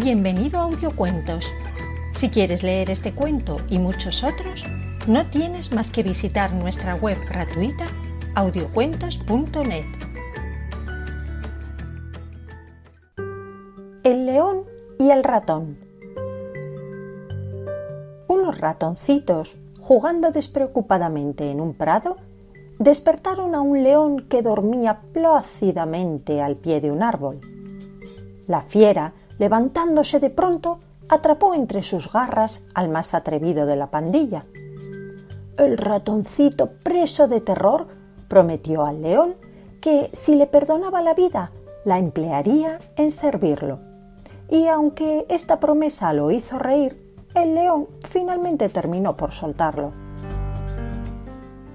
Bienvenido a Audiocuentos. Si quieres leer este cuento y muchos otros, no tienes más que visitar nuestra web gratuita audiocuentos.net. El león y el ratón. Unos ratoncitos, jugando despreocupadamente en un prado, despertaron a un león que dormía plácidamente al pie de un árbol. La fiera, levantándose de pronto, atrapó entre sus garras al más atrevido de la pandilla. El ratoncito, preso de terror, prometió al león que si le perdonaba la vida, la emplearía en servirlo. Y aunque esta promesa lo hizo reír, el león finalmente terminó por soltarlo.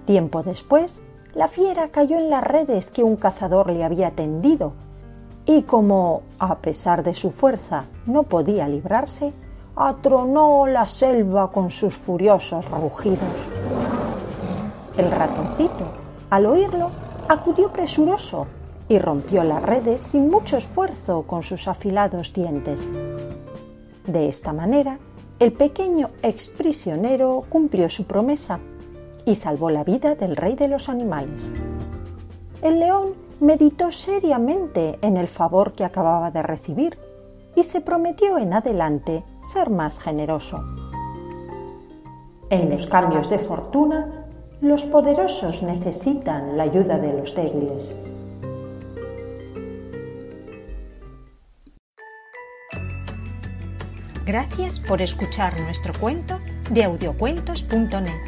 Tiempo después, la fiera cayó en las redes que un cazador le había tendido y como, a pesar de su fuerza, no podía librarse, atronó la selva con sus furiosos rugidos. El ratoncito, al oírlo, acudió presuroso y rompió las redes sin mucho esfuerzo con sus afilados dientes. De esta manera, el pequeño exprisionero cumplió su promesa y salvó la vida del rey de los animales. El león meditó seriamente en el favor que acababa de recibir y se prometió en adelante ser más generoso. En los cambios de fortuna, los poderosos necesitan la ayuda de los débiles. Gracias por escuchar nuestro cuento de audiocuentos.net.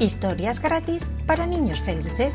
Historias gratis para niños felices.